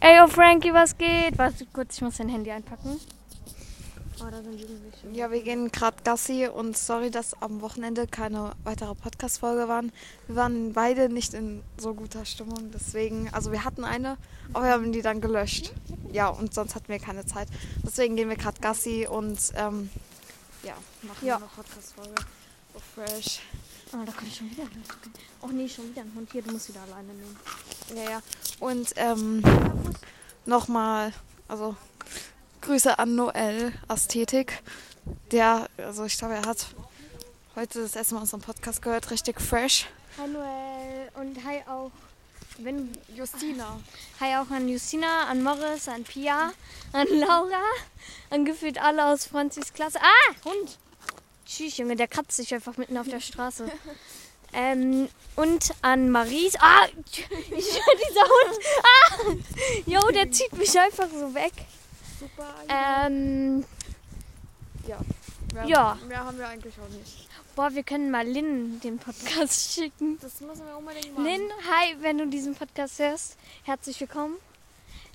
Ey, yo Frankie, was geht? Warte kurz, ich muss dein Handy einpacken. Oh, da sind Jugendliche. Ja, wir gehen gerade Gassi und sorry, dass am Wochenende keine weitere Podcast-Folge waren. Wir waren beide nicht in so guter Stimmung, deswegen, also wir hatten eine, aber wir haben die dann gelöscht. Ja, und sonst hatten wir keine Zeit. Deswegen gehen wir gerade Gassi und ähm, ja, machen Ja. eine Podcast-Folge. So fresh. Oh, da kann ich schon wieder. Oh nee, schon wieder ein Hund. Hier, du musst wieder alleine nehmen. Ja, ja. Und ähm, nochmal, also Grüße an Noel Ästhetik. Der, also ich glaube, er hat heute das erste Mal unseren Podcast gehört, richtig fresh. Hi Noel und hi auch, wenn, Justina. hi auch an Justina, an Morris, an Pia, an Laura, an gefühlt alle aus Franzis Klasse. Ah, Hund! Tschüss, Junge, der kratzt sich einfach mitten auf der Straße. ähm, und an Maries. Ah, ich, dieser Hund. Ah, jo, der zieht mich einfach so weg. Super. Ähm, ja. Mehr, ja. Mehr haben wir eigentlich auch nicht. boah, wir können mal Lynn den Podcast schicken. Das müssen wir unbedingt machen. Lynn, hi, wenn du diesen Podcast hörst, herzlich willkommen.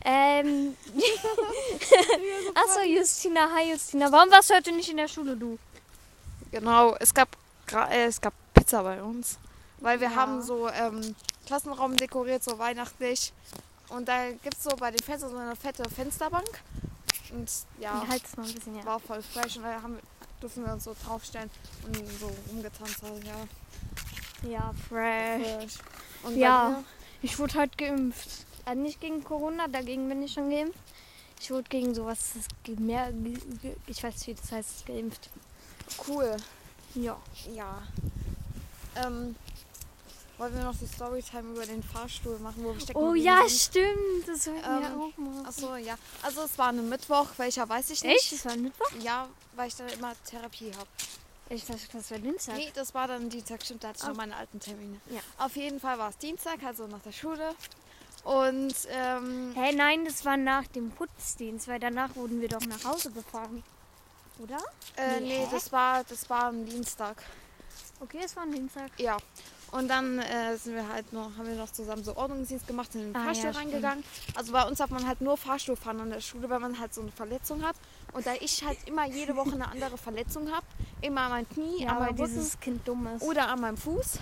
Ähm, achso, Justina, hi Justina. Warum warst du heute nicht in der Schule, du? Genau, es gab, äh, es gab Pizza bei uns. Weil wir Ja. haben so ähm, Klassenraum dekoriert, so weihnachtlich. Und da gibt es so bei den Fenstern so eine fette Fensterbank. Und ja, bisschen, ja. war voll fresh. Und da haben, wir- durften wir uns so draufstellen und so rumgetanzt. Also, ja, Ja, fresh. Und Ja. Ich wurde heute geimpft. Also nicht gegen Corona, dagegen bin ich schon geimpft. Ich wurde gegen sowas, mehr, ich weiß nicht, wie das heißt, geimpft. Cool. Ja. Ja. Ähm, wollen wir noch die Storytime über den Fahrstuhl machen, wo wir stecken Oh ja, sind? stimmt. Das wollten wir Ähm, auch mal. Achso, ja. Also es war ein Mittwoch, welcher weiß ich nicht. Echt? Das war ein Mittwoch? Ja, weil ich dann immer Therapie habe. Ich dachte, das war Dienstag. Nee, das war dann Dienstag, stimmt, da hatte ich Oh. noch meine alten Termine. Ja. Auf jeden Fall war es Dienstag, also nach der Schule. Und ähm, Hä, nein, das war nach dem Putzdienst, weil danach wurden wir doch nach Hause gefahren. Oder? äh, Nee, nee, das war das war am Dienstag. Okay, es war ein Dienstag. Ja. Und dann äh, sind wir halt noch, haben wir noch zusammen so Ordnungsdienst gemacht, sind in den Ah, Fahrstuhl ja, stimmt. reingegangen. Also bei uns darf man halt nur Fahrstuhl fahren an der Schule, weil man halt so eine Verletzung hat. Und da ich halt immer jede Woche eine andere Verletzung habe, immer an meinem Knie, Ja, an meinem dieses Kind dumm ist. oder an meinem Fuß.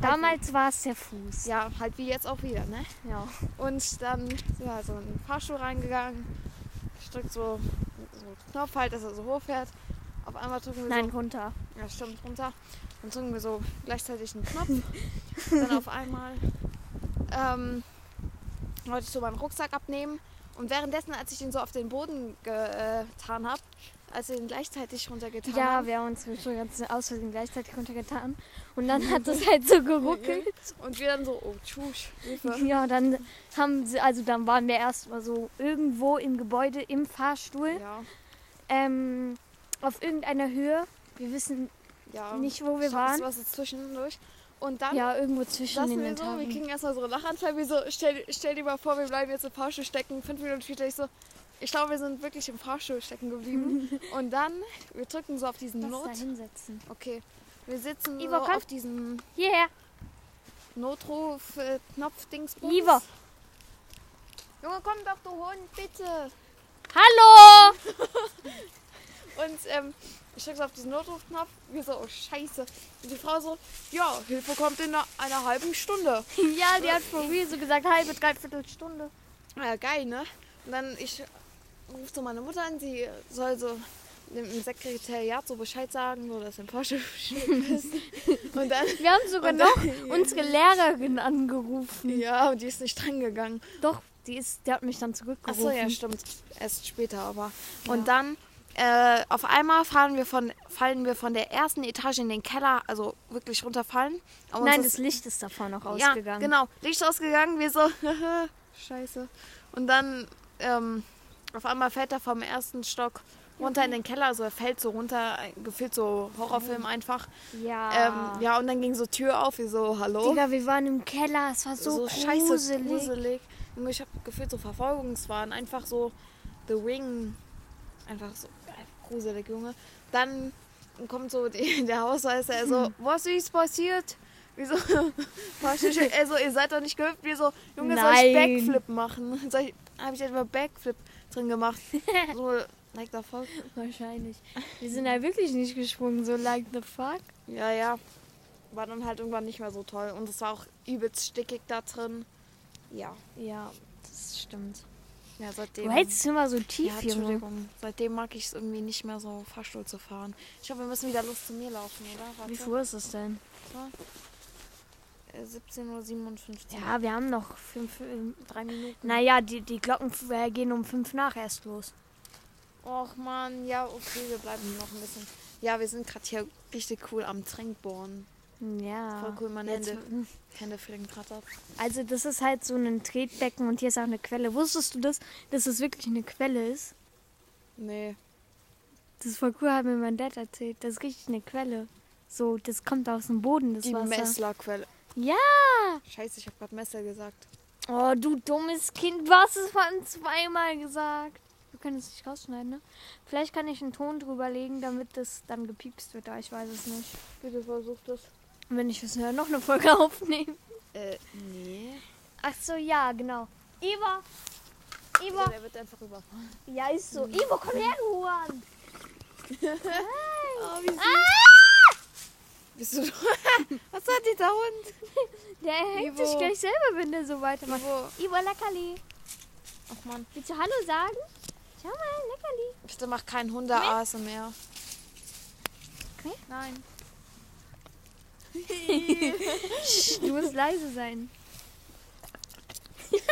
Damals war es der Fuß. Ja, halt wie jetzt auch wieder, ne? Ja. Und dann sind wir halt so in den Fahrstuhl reingegangen. Drück so, so einen Knopf halt, dass er so hochfährt. Auf einmal drücken wir Nein, runter. so, ja stimmt, runter. Dann drücken wir so gleichzeitig einen Knopf. dann auf einmal ähm, wollte ich so meinen Rucksack abnehmen. Und währenddessen, als ich den so auf den Boden getan habe, als ihn gleichzeitig runtergetan Ja, haben wir haben uns so ganz aus Versehen gleichzeitig runtergetan. Und dann hat es halt so geruckelt. und wir dann so, oh tschüss, Hilfe. Ja, dann haben sie, also dann waren wir erstmal so irgendwo im Gebäude im Fahrstuhl. Ja, Ähm, auf irgendeiner Höhe. Wir wissen ja. nicht, wo wir waren. Was ist zwischendurch? Und dann Ja, irgendwo zwischen den wir so, wir kriegen erstmal so einen Lachanfall, wie so, stell, stell dir mal vor, wir bleiben jetzt im Fahrstuhl stecken. Fünf Minuten später ich so, ich glaube, wir sind wirklich im Fahrstuhl stecken geblieben. Und dann, wir drücken so auf diesen Lass Not. da hinsetzen. Okay. Wir sitzen Ivo, so komm. auf diesen Hierher. Notruf-Knopf-Dingsbums. Ivo. Junge, komm doch, du Hund, bitte. Hallo! Und ähm, ich drücke so auf diesen Notrufknopf. Wir so, oh Scheiße. Und die Frau so, ja, Hilfe kommt in einer, einer halben Stunde. Ja, die hat for real so gesagt, halbe, dreiviertel Stunde. Ja, geil, ne? Und dann ich rufe so meine Mutter an, sie soll so dem Sekretariat so Bescheid sagen, so dass im Porsche ist. Und dann, Wir haben sogar noch dann- unsere Lehrerin angerufen. ja, und die ist nicht dran gegangen. Doch, die, ist, die hat mich dann zurückgerufen. Achso, ja, stimmt. Erst später aber. Und dann, äh, auf einmal fallen wir, von, fallen wir von der ersten Etage in den Keller, also wirklich runterfallen. Aber Nein, das Licht ist davon noch Ja, ausgegangen. genau. Licht ausgegangen, wir so, scheiße. Und dann, ähm, auf einmal fällt er vom ersten Stock runter in den Keller, also er fällt so runter, gefühlt so Horrorfilm einfach. Ja. Ähm, ja, und dann ging so Tür auf, wie so, hallo. Digga, wir waren im Keller, es war so, so scheiße gruselig. gruselig. Junge, ich habe gefühlt so Verfolgungswahn, einfach so The Ring. Einfach so gruselig, Junge. Dann kommt so die, der Hausmeister, er so, was ist passiert? Wieso? also, ihr seid doch nicht gehüpft. Wieso? Junge, soll Nein. ich Backflip machen? Soll ich, habe ich etwa Backflip drin gemacht? So, like the fuck. Wahrscheinlich. Wir sind ja wirklich nicht gesprungen, so like the fuck. Ja, ja. War dann halt irgendwann nicht mehr so toll. Und es war auch übelst stickig da drin. Ja. Ja, das stimmt. Ja, seitdem. Du hältst es immer so ja, tief, Junge. Entschuldigung. Seitdem mag ich es irgendwie nicht mehr so Fahrstuhl zu fahren. Ich glaube, wir müssen wieder los zu mir laufen, oder? Warte. Wie Uhr ist es denn? Äh, 17.57 Uhr. Ja, wir haben noch fünf. äh, Drei Minuten. Naja, die, die Glocken äh, gehen um fünf nach erst los. Och man, ja, okay, wir bleiben noch ein bisschen. Ja, wir sind gerade hier richtig cool am Trinkborn. Ja. Voll cool, meine Jetzt- Hände, Hände fliegen gerade ab. Also das ist halt so ein Tretbecken und hier ist auch eine Quelle. Wusstest du das, dass es wirklich eine Quelle ist? Nee. Das ist voll cool, hat mir mein Dad erzählt. Das ist richtig eine Quelle. So, das kommt aus dem Boden, das Die Wasser. Messlerquelle. Ja! Scheiße, ich habe gerade Messer gesagt. Oh, du dummes Kind, du hast es von zweimal gesagt. Wir können es nicht rausschneiden, ne? Vielleicht kann ich einen Ton drüber legen, damit das dann gepiepst wird, aber ich weiß es nicht. Bitte versuch das. Und wenn ich es höre, noch eine Folge aufnehmen. Äh, nee. Ach so, ja, genau. Ivo! Ivo! Der wird einfach überfahren. Ja, ist so. Ivo, komm her, du Huren! Oh, wie süß. Ah! Bist du Was hat dieser Hund? Der hängt Ivo. sich gleich selber, wenn der so weitermacht. Ivo. Ivo, Leckerli. Ach man. Willst du Hallo sagen? Schau mal, Leckerli. Bitte mach kein Hunde-Aase mehr. Okay. Nein. Du musst leise sein. Ih,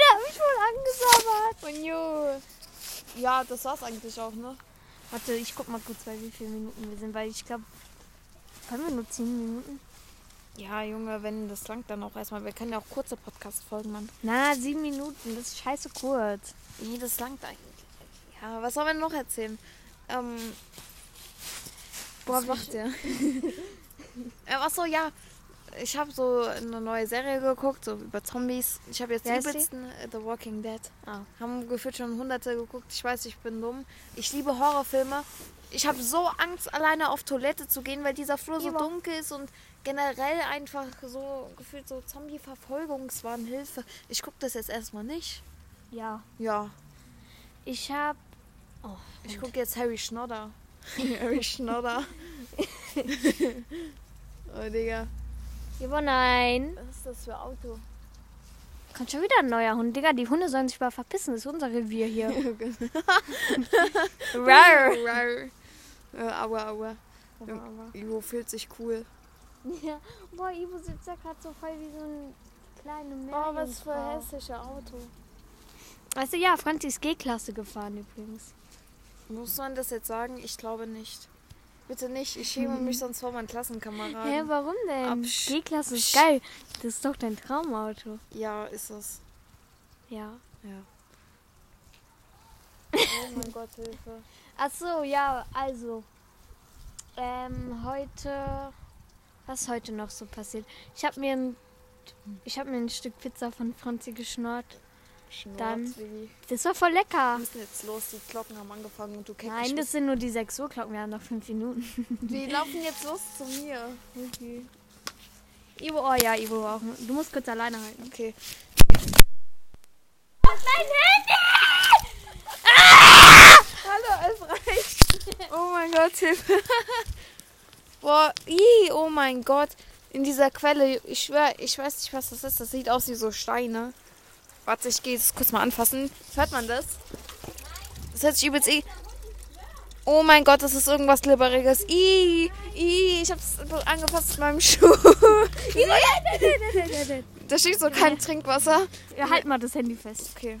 der hat mich wohl angesabbert. Und jo. Ja, das war's eigentlich auch, ne? Warte, ich guck mal kurz, bei wie viele Minuten wir sind, weil ich glaube, haben wir nur 10 Minuten? Ja, Junge, wenn das langt dann auch erstmal. Wir können ja auch kurze Podcast-Folgen machen. Na, 7 Minuten, das ist scheiße kurz. Nee, das langt eigentlich. Ja, was soll man noch erzählen? Ähm. Boah, was macht der? äh, achso, ja. Ich habe so eine neue Serie geguckt, so über Zombies. Ich habe jetzt die übelsten äh, The Walking Dead. Ah. Haben gefühlt schon hunderte geguckt. Ich weiß, ich bin dumm. Ich liebe Horrorfilme. Ich habe so Angst, alleine auf Toilette zu gehen, weil dieser Flur so dunkel ist und generell einfach so gefühlt so Zombie-Verfolgungswahn, Hilfe. Ich gucke das jetzt erstmal nicht. Ja. Ja, Ich hab. Oh, ich gucke jetzt Harry Schnodder. Harry Schnodder. oh, Digga. Ivo, nein. Was ist das für Auto? Kommt schon wieder ein neuer Hund. Digga, die Hunde sollen sich mal verpissen. Das ist unser Revier hier. Rar. Rar. Äh, aua, aua. Ivo fühlt sich cool. Ja. Boah, Ivo sitzt ja gerade so voll wie so ein kleiner Mensch. Oh, was für ein hässlicher Auto. Weißt du, ja, Franzi ist G-Klasse gefahren übrigens. Muss man das jetzt sagen? Ich glaube nicht. Bitte nicht. Ich schäme mich sonst vor meinen Klassenkameraden. Hä, warum denn? G-Klasse ist geil. Das ist doch dein Traumauto. Ja, ist es. Ja. Ja. Oh mein Gott, Hilfe. Ach so, ja, also. Ähm, heute. Was ist heute noch so passiert? Ich habe mir ein. Ich habe mir ein Stück Pizza von Franzi geschnort. Dann-. Das war voll lecker. Wir müssen jetzt los. Die Glocken haben angefangen und du kennst Nein, das sind nur die 6 Uhr Glocken. Wir haben noch 5 Minuten. Wir laufen jetzt los zu mir. Ivo, oh ja, Ivo auch. Du musst kurz alleine halten. Okay. Mein Handy! Hallo, es reicht. Oh mein Gott, Hilfe. Boah, ii, oh mein Gott. In dieser Quelle, ich schwöre, ich weiß nicht, was das ist. Das sieht aus wie so Steine. Warte, ich gehe es kurz mal anfassen. Hört man das? Das hört sich übelst eh. Oh mein Gott, das ist irgendwas Glibberiges. Ih, ih, ich hab's angefasst mit meinem Schuh. da steht so kein Trinkwasser. Ja, halt mal das Handy fest. Okay.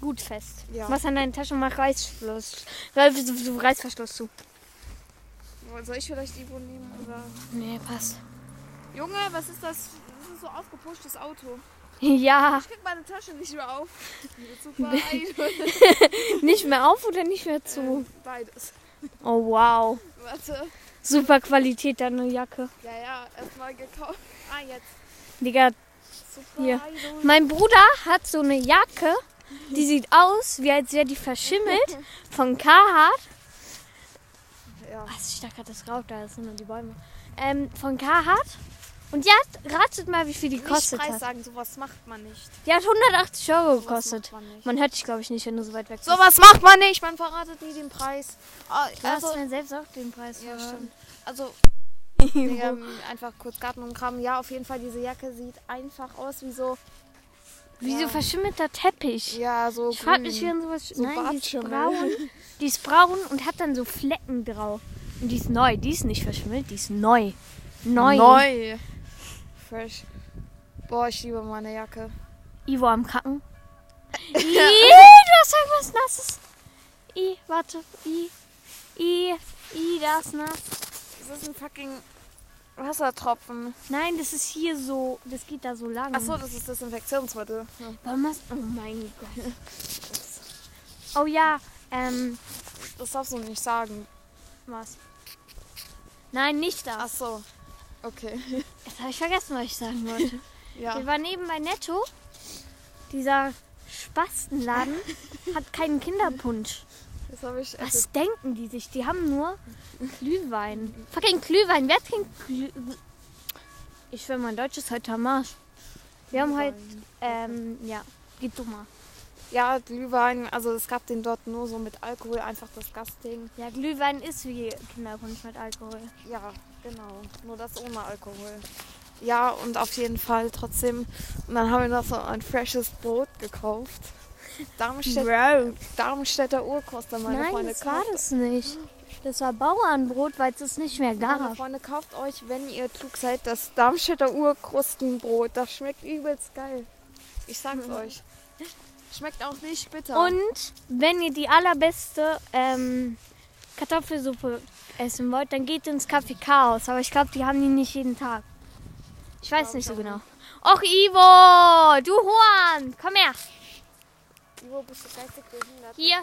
Gut fest. Ja. Was an deinen Taschen mach Reißverschluss. Reiß- Reißverschluss zu. Soll ich vielleicht Ivo nehmen? Oder? Nee, passt. Junge, was ist das? Das ist so aufgepushtes Auto. Ja, Ich krieg meine Tasche nicht mehr auf. Super nicht mehr auf oder nicht mehr zu? Beides. Oh wow. Warte. Super Qualität deine Jacke. Ja, ja, erstmal gekauft. Ah, jetzt. Digga, Super Hier. Idol. mein Bruder hat so eine Jacke, die sieht aus, wie als wäre die verschimmelt von Carhartt. Ja. Was, ich dachte gerade, das raucht da, das sind nur die Bäume. Ähm, von Carhartt. Und die hat, ratet mal, wie viel die Nicht kostet Preis hat. sagen, sowas macht man nicht. Die hat 180 Euro Sowas gekostet. man. Man hört dich, glaube ich, nicht, wenn du so weit weg bist. Sowas macht man nicht, man verratet nie den Preis. Ah, Du Also, hast mir selbst auch den Preis ja, verraten. stimmt. Also? Digga, einfach kurz Garten und Kram. Ja, auf jeden Fall, diese Jacke sieht einfach aus wie so, Wie so Ja. verschimmelter Teppich. ja, so Ich grün. mich, wie man sowas... So Nein, die ist Bartschimmel. braun. Die ist braun und hat dann so Flecken drauf. Und die ist neu. Die ist nicht verschimmelt, die ist neu. Neu. Neu. Fresh. Boah, ich liebe meine Jacke. Ivo am Kacken. Ih, du hast irgendwas Nasses. I, warte. I, I, I, das ist nass. Das ist ein fucking Wassertropfen. Nein, das ist hier so, das geht da so lang. Achso, das ist Desinfektionsmittel. Ja. Warum hast, oh mein Gott. Oh ja, ähm, Das darfst du nicht sagen. was? Nein, nicht das. Achso. Okay. Jetzt habe ich vergessen, was ich sagen wollte. Ja. Wir waren eben bei Netto. Dieser Spastenladen hat keinen Kinderpunsch. Das habe ich. also Was denken die sich? Die haben nur Glühwein. Fucking Glühwein. Wer trinkt Glühwein? Ich schwöre, mein Deutsch ist heute am Arsch. Wir haben heute, ähm, ja, geht du mal. Ja, Glühwein. Also es gab den dort nur so mit Alkohol, einfach das Gastding. Ja, Glühwein ist wie Kinderpunsch mit Alkohol. Ja, genau. Nur das ohne Alkohol. Ja, und auf jeden Fall trotzdem. Und dann haben wir noch so ein freshes Brot gekauft. Darmstädt. Darmstädter Urkost, dann meine Nein, Freunde das war das nicht. Das war Bauernbrot, weil es es nicht mehr Meine gab. Freunde, kauft euch, wenn ihr klug seid, das Darmstädter Urkrustenbrot. Das schmeckt übelst geil. Ich sag's euch. Schmeckt auch nicht bitter. Und wenn ihr die allerbeste ähm, Kartoffelsuppe essen wollt, dann geht ins Café Chaos. Aber ich glaube, die haben die nicht jeden Tag. Ich weiß nicht ich so genau. Och, Ivo! Du Juan! Komm her! Ivo, bist du geistig behindert? Hier.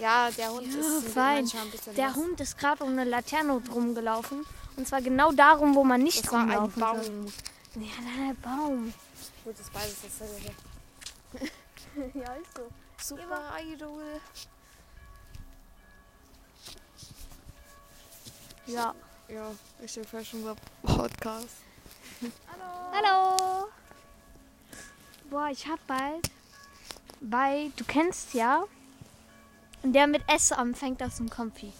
Ja, der Hund Ja, ist fein. ein Der nass. Hund ist gerade um eine Laterne rumgelaufen. Und zwar genau darum, wo man nicht Das war ein rumlaufen Baum. soll. Ja, der Baum. Gut, das ist beides dasselbe. ja, ist so. Super Idol. Ja. Ja, richtig fresh unser Podcast. Hallo! Boah, ich hab bald bei, du kennst ja, der mit S anfängt aus dem Kompi.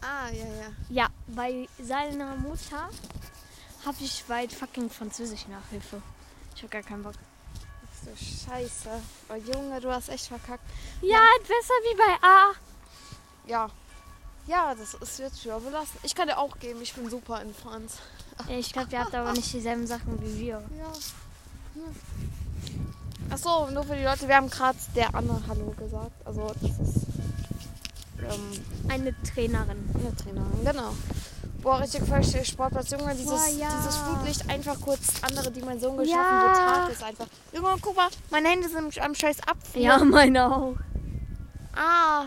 Ah, ja, ja. Ja, bei seiner Mutter habe ich bald fucking Französisch Nachhilfe. Ich hab gar keinen Bock. So scheiße. Oh, Junge, du hast echt verkackt. Ja, besser wie bei A. Ja. Ja, das ist jetzt schwer belassen. Ich kann dir auch geben, ich bin super in Franz. Ich glaube, ihr habt aber nicht dieselben Sachen wie wir. Ja. Achso, nur für die Leute, wir haben gerade der Anne Hallo gesagt. Also, das ist ähm, Eine Trainerin. eine Trainerin, genau. Boah, richtig falsch, Sportplatz. Junge, dieses, Boah, ja. dieses Flutlicht einfach kurz andere Dimension geschaffen, Ja. wo Tag ist einfach. Junge, guck mal, meine Hände sind am scheiß Apfel. Ja, meine auch. Ah,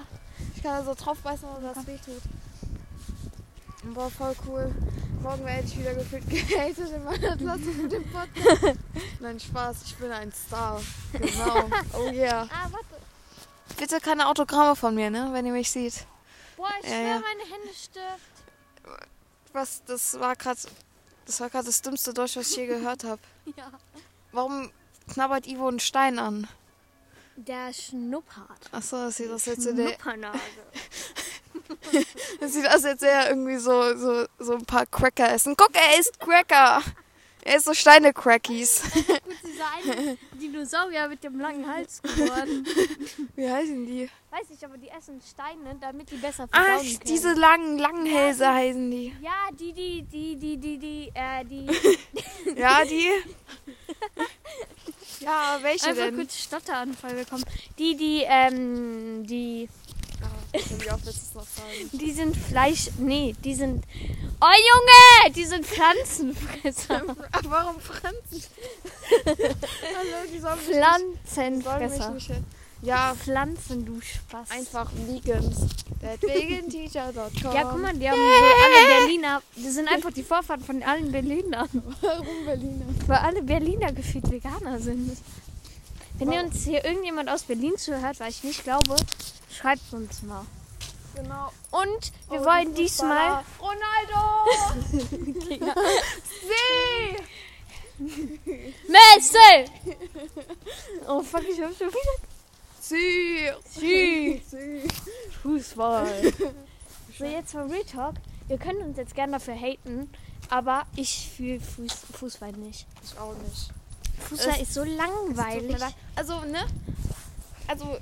kann da so drauf beißen, dass das weh tut. Boah, voll cool. Morgen werde ich wieder gefühlt gehatet in meiner Klasse mit dem Podcast. Nein, Spaß, ich bin ein Star. Genau. Oh yeah. Ah, warte. Bitte keine Autogramme von mir, ne, wenn ihr mich seht. Boah, ich Ja, schwör, ja. meine Hände stirbt. Was, das war gerade das war gerade das dümmste Deutsch, was ich je gehört habe. Ja. Warum knabbert Ivo einen Stein an? Der schnuppert. Achso, das sieht aus, als hätte der, Schnuppernase. das sieht aus, als hätte er irgendwie so, so, so ein paar Cracker essen. Guck, er isst Cracker. Er isst so Steine-Crackies. Gut, dieser eine Dinosaurier mit dem langen Hals geworden. Wie heißen die? Weiß ich, aber die essen Steine, damit die besser verdauen können. diese langen, langen Hälse heißen die. Ja, die, die, die, die, die, die, äh, die. Ja, die. Ja, welche Einfach denn? kurz Stotteranfall bekommen. Die, die, ähm, die, die sind Fleisch. Nee, die sind. Oh Junge! Die sind Pflanzenfresser. Warum Franzen? Hallo, die sollen die mich Pflanzenfresser. nicht Ja, Pflanzen, du Spaß. einfach Vegans. Veganteacher.com. Ja, guck mal, die haben alle Berliner. Das sind einfach die Vorfahren von allen Berlinern. Warum Berliner? Weil alle Berliner gefühlt Veganer sind. Wenn ihr uns hier irgendjemand aus Berlin zuhört, weil ich nicht glaube, Schreibt uns mal. Genau. Und wir Oh, wollen die diesmal. Ronaldo! Sie! Messi! Oh fuck, ich hab schon wieder. Sie! Sie. Fußball. so, jetzt vom Real Talk. Ihr könnt uns jetzt gerne dafür haten, aber ich fühle Fuß, Fußball nicht. Ich auch nicht. Fußball Es- ist so langweilig. Also, ne? Also,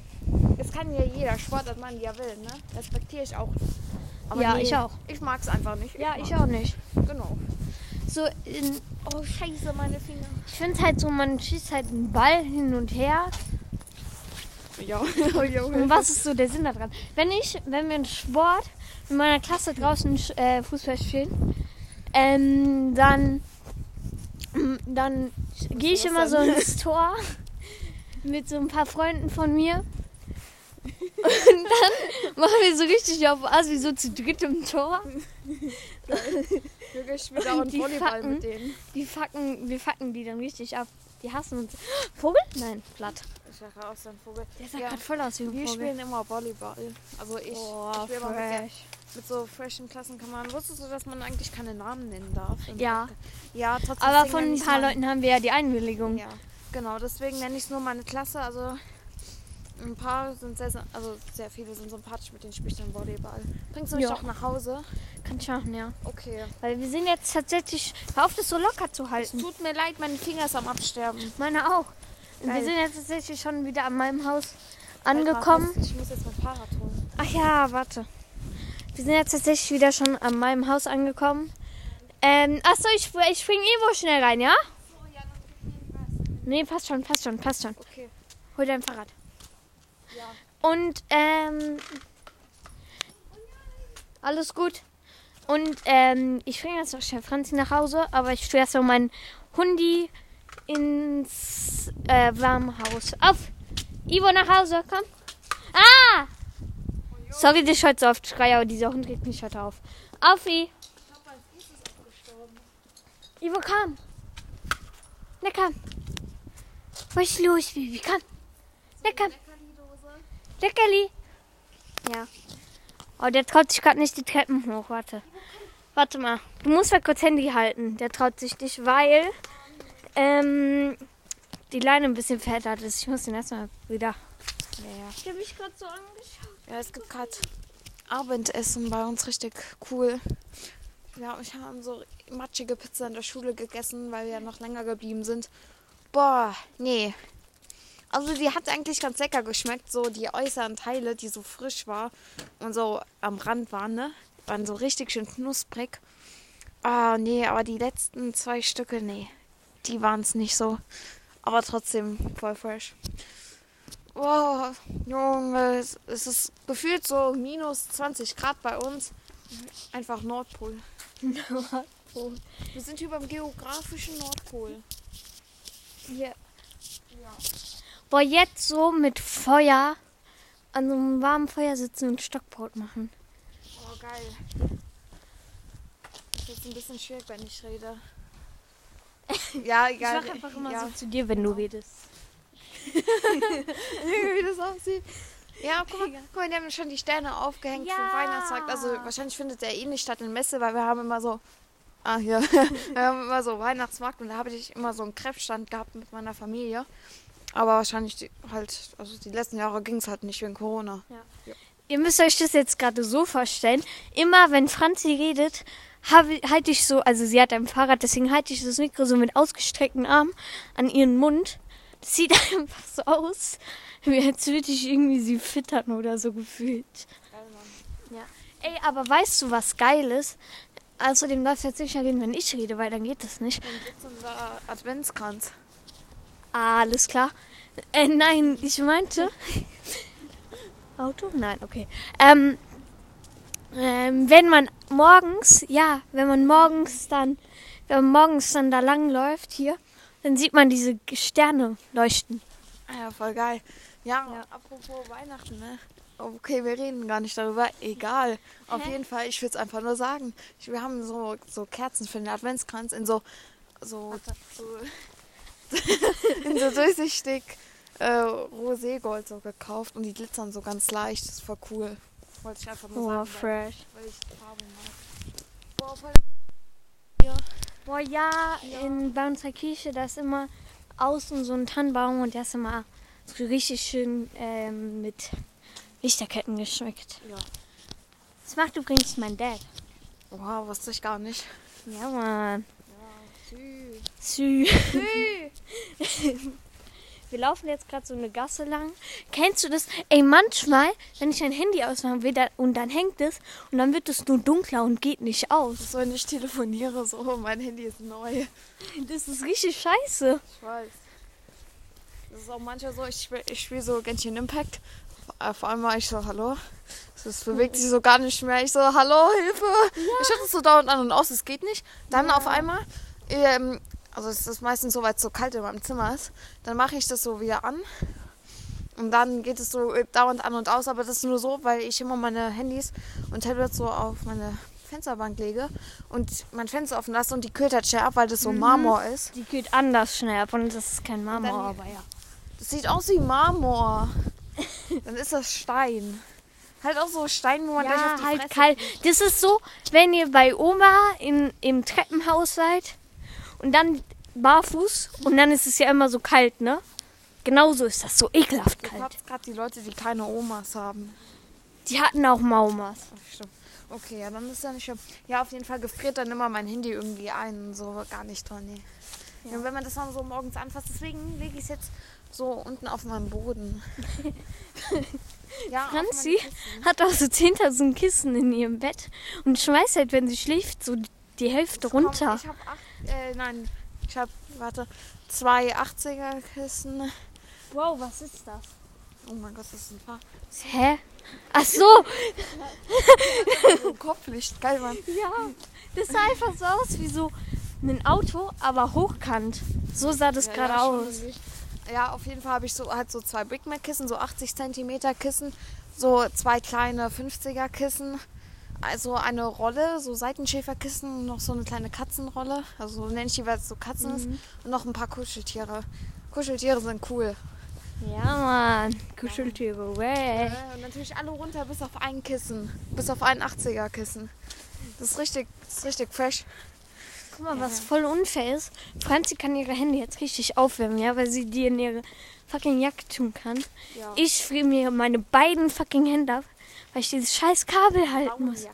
es kann ja jeder Sportart machen, wie er will, ne? Respektiere ich auch. Aber Ja, ich auch. Ich mag es einfach nicht. Ja, mag- ich auch nicht. Genau. So, in, Oh, scheiße, meine Finger. ich finde halt so, man schießt halt einen Ball hin und her. Ja, oh, Junge. Und was ist so der Sinn daran? Wenn ich, wenn wir einen Sport in meiner Klasse draußen äh, Fußball spielen, ähm, dann, dann gehe ich das immer so ins Tor mit so ein paar Freunden von mir. Und dann machen wir so richtig auf Asi so zu dritt im Tor. Wirklich, ich spiele auch einen Volleyball Facken. mit denen. Die facken, wir facken die dann richtig ab. Die hassen uns. Vogel? Nein, Blatt. Ich sag aus, ein Vogel. Der sah Ja. gerade voll aus wie ein Wir Vogel. spielen immer Volleyball. Also ich. Oh, ich spiele immer mit, mit so freshen Klassen kann man. Wusstest du, dass man eigentlich keine Namen nennen darf? Ja. Ja, trotzdem. Aber von ein paar Leuten haben wir ja die Einwilligung. Ja, genau. Deswegen nenne ich es nur meine Klasse. Also ein paar sind sehr, also sehr viele sind sympathisch, mit denen spiele ich dann Volleyball. Bringst du mich Ja. auch nach Hause? Kann ich machen, ja. Okay. Weil wir sind jetzt tatsächlich. Hör auf, das so locker zu Es halten. tut mir leid, mein Finger ist am Absterben. Meine auch. Und wir Geil. sind jetzt tatsächlich schon wieder an meinem Haus angekommen. Ich muss jetzt mein Fahrrad holen. Ach ja, warte. Wir sind jetzt tatsächlich wieder schon an meinem Haus angekommen. Ähm, achso, ich, ich spring Ivo schnell rein, ja? Nee, passt schon, passt schon, passt schon. Okay. Hol dein Fahrrad. Und, ähm. Alles gut. Und, ähm, ich bringe jetzt noch schnell Franzi nach Hause, aber ich tue erst mal meinen Hundi ins äh, Warmhaus. Auf! Ivo nach Hause, komm. Ah! Sorry, dass ich heute so oft schreie, aber dieser Hund regt mich heute auf. Auf, I. Ivo, komm. Na, komm. Was ist los, Baby? Komm. Na, komm. Leckerli. Ja. Oh, der traut sich gerade nicht die Treppen hoch. Warte. Warte mal. Du musst mal kurz Handy halten. Der traut sich nicht, weil ähm, die Leine ein bisschen verheddert ist. Ich muss den erstmal wieder. Ja, ja. Ich habe mich gerade so angeschaut. Ja, es gibt gerade Abendessen bei uns richtig cool. Ja, ich habe so matschige Pizza in der Schule gegessen, weil wir ja noch länger geblieben sind. Boah, nee. Also die hat eigentlich ganz lecker geschmeckt. So die äußeren Teile, die so frisch war und so am Rand waren, ne? Waren so richtig schön knusprig. Ah, nee, aber die letzten zwei Stücke, nee. Die waren es nicht so. Aber trotzdem voll fresh. Boah, Junge, es- es ist gefühlt so minus 20 Grad bei uns. Einfach Nordpol. Wir sind hier beim geografischen Nordpol. Hier. Boah, jetzt so mit Feuer an so einem warmen Feuer sitzen und Stockbrot machen. Oh, geil. Ist jetzt ein bisschen schwierig, wenn ich rede. ja, Ich egal. mach einfach immer ja. so zu dir, wenn du redest. wie das aussieht. Ja, guck mal, guck mal, die haben schon die Sterne aufgehängt für Ja. den Weihnachtsmarkt. Also wahrscheinlich findet der eh nicht statt in Messe, weil wir haben immer so. Ah, hier. wir haben immer so Weihnachtsmarkt und da habe ich immer so einen Kräftstand gehabt mit meiner Familie. Aber wahrscheinlich die, halt, also die letzten Jahre ging es halt nicht wegen Corona. Ihr müsst euch das jetzt gerade so vorstellen. Immer wenn Franzi redet, halte ich so, also sie hat ein Fahrrad, deswegen halte ich das Mikro so mit ausgestreckten Armen an ihren Mund. Das sieht einfach so aus, wie als würde ich irgendwie sie füttern oder so gefühlt. Ja. Ey, aber weißt du, was geil ist? Außerdem darfst du jetzt sicher reden, wenn ich rede, weil dann geht das nicht. Dann gibt's unser Adventskranz. Alles klar. Äh, nein, ich meinte. Auto? Nein, okay. Ähm, ähm, wenn man morgens, ja, wenn man morgens dann, wenn man morgens dann da lang läuft hier, dann sieht man diese Sterne leuchten. Ah ja, voll geil. Ja, Ja. apropos Weihnachten, ne? Okay, wir reden gar nicht darüber. Egal. Auf Hä? jeden Fall, ich will es einfach nur sagen. Wir haben so, so Kerzen für den Adventskranz in so, so, so, in so durchsichtig äh, Roségold so gekauft und die glitzern so ganz leicht. Das ist voll cool. Wollte ich einfach nur Oh, sagen, fresh. weil ich Farbe mag. Boah, voll Boah, ja, in bei unserer Kirche, da ist immer außen so ein Tannenbaum und der ist immer so richtig schön ähm, mit Lichterketten geschmückt. Ja. Das macht übrigens mein Dad. Wow, wusste ich gar nicht. Ja, Mann. Ja, Sü. Wir laufen jetzt gerade so eine Gasse lang. Kennst du das? Ey, manchmal, wenn ich ein Handy ausmachen will da, und dann hängt es und dann wird es nur dunkler und geht nicht aus. So, wenn ich telefoniere, so, mein Handy ist neu. Das ist richtig scheiße. Ich weiß. Das ist auch manchmal so, ich spiele ich spiel so Genshin Impact. Auf einmal ich so, hallo. Es bewegt sich so gar nicht mehr. Ich so, hallo, Hilfe. Ich schaue das so dauernd an und aus, es geht nicht. Dann auf einmal, ähm, also es ist meistens so, weil es so kalt in meinem Zimmer ist, dann mache ich das so wieder an. Und dann geht es so äh, dauernd an und aus, aber das ist nur so, weil ich immer meine Handys und Tablets so auf meine Fensterbank lege und mein Fenster offen lasse und die kühlt halt schnell ab, weil das so Marmor ist. Die geht anders schnell ab und das ist kein Marmor, dann- aber ja. Das sieht aus wie Marmor. Dann ist das Stein. Halt auch so Stein, wo man gleich auf Ja, die halt Fresse kalt. Das ist so, wenn ihr bei Oma in, im Treppenhaus seid und dann barfuß und dann ist es ja immer so kalt, ne? Genauso ist das, so ekelhaft kalt. fragst gerade die Leute, die keine Omas haben. Die hatten auch Maumas. Stimmt. Okay, ja, dann ist ja nicht schlimm. Ja, auf jeden Fall gefriert dann immer mein Handy irgendwie ein. So gar nicht dran, nee. Ja. Und wenn man das dann so morgens anfasst, deswegen lege ich es jetzt so unten auf meinem Boden. ja, Franzi hat auch so 10.000 Kissen in ihrem Bett und schmeißt halt, wenn sie schläft, so die Hälfte Komm, runter. Ich habe acht, äh, nein, ich habe, warte, zwei 80er Kissen. Wow, was ist das? Oh mein Gott, das ist ein paar. Hä? Ach so, So Kopflicht, geil, Mann. ja. Das sah einfach so aus wie so ein Auto, aber hochkant. So sah das Ja, gerade ja, aus. Ja, auf jeden Fall habe ich so halt so zwei Big Mac Kissen, so 80 Zentimeter Kissen, so zwei kleine 50er Kissen, also eine Rolle, so Seitenschäferkissen, noch so eine kleine Katzenrolle, also so nenne ich die, weil es so Katzen Mhm. ist, und noch ein paar Kuscheltiere. Kuscheltiere sind cool. Ja, Mann. Kuscheltiere, way. Äh, Und natürlich alle runter bis auf ein Kissen, bis auf ein 80er Kissen. Das ist richtig, das ist richtig fresh. Guck mal, was voll unfair ist. Franzi kann ihre Hände jetzt richtig aufwärmen, ja, weil sie die in ihre fucking Jacke tun kann. Ja. Ich friere mir meine beiden fucking Hände ab, weil ich dieses scheiß Kabel halten muss.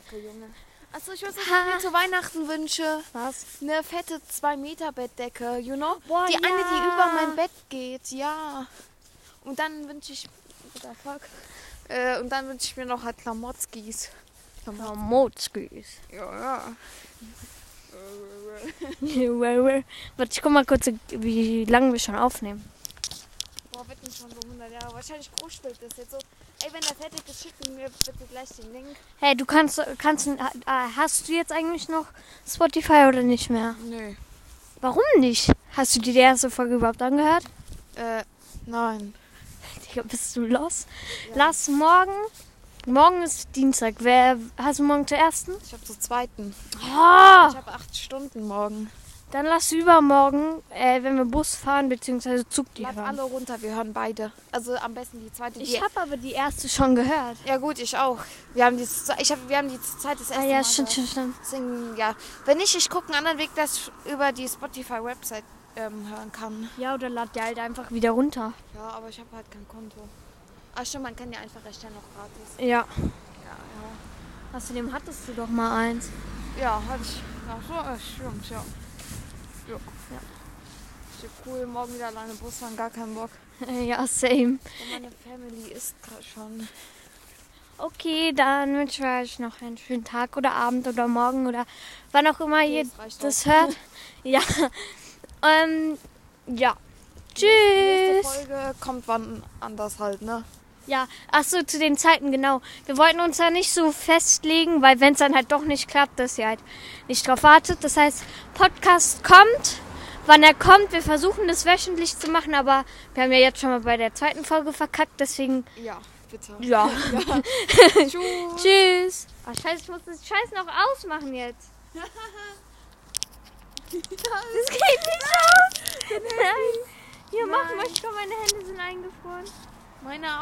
Achso, ich weiß, was ich mir zu Weihnachten wünsche. Was? Eine fette 2 Meter Bettdecke, you know? Boah, die eine, die ja. über mein Bett geht, ja. Und dann wünsche ich. What the fuck? Äh, und dann wünsche ich mir noch halt Klamotzkis. Oh, Motskis. Ja, ja. Warte, ich guck mal kurz, wie lange wir schon aufnehmen. Boah, wird nicht schon so 100 Jahre. Wahrscheinlich bruchspielt das jetzt so. Ey, wenn der fertig ist, schick mir bitte gleich den Link. Hey, du kannst, kannst, äh, hast du jetzt eigentlich noch Spotify oder nicht mehr? Nö. Warum nicht? Hast du dir die erste Folge überhaupt angehört? Äh, nein. Digga, bist du los? Lass morgen. Morgen ist Dienstag. Wer hast du morgen zur ersten? Ich habe zur zweiten. Oh, Ich habe acht Stunden morgen. Dann lass übermorgen, äh, wenn wir Bus fahren bzw. Zug die Bleib hören. alle runter, wir hören beide. Also am besten die zweite. Die Ich habe aber die erste schon gehört. ja gut, ich auch. Wir haben die, ich hab, wir haben die zu zweit das erste Ah ja, Mal stimmt, stimmt, stimmt. Deswegen, ja. Wenn nicht, ich gucke einen anderen Weg, dass ich über die Spotify-Website ähm, hören kann. Ja, oder lad die halt einfach wieder runter. Ja, aber ich habe halt kein Konto. Ach stimmt, man kann ja einfach erstellen, noch gratis. Ja. Ja, ja. Außerdem hattest du doch mal eins. Ja, hatte ich. Ach so, äh, stimmt, ja. Ja. ja. Ist ja cool, morgen wieder alleine Bus fahren, gar keinen Bock. ja, same. Und meine Family ist gerade schon. Okay, dann wünsche ich euch noch einen schönen Tag oder Abend oder Morgen oder wann auch immer ihr das das hört. Ja. ähm, ja. Nächste Tschüss. Folge kommt wann anders halt, ne? Ja, ach so, zu den Zeiten, genau. Wir wollten uns da nicht so festlegen, weil wenn es dann halt doch nicht klappt, dass ihr halt nicht drauf wartet. Das heißt, Podcast kommt, wann er kommt. Wir versuchen das wöchentlich zu machen, aber wir haben ja jetzt schon mal bei der zweiten Folge verkackt, deswegen Ja, bitte. ja. Tschüss. Tschüss. Ach scheiße, ich muss das Scheiß noch ausmachen jetzt. Das geht nicht aus. Nein. Hier, mach mal, komm, meine Hände sind eingefroren. Meine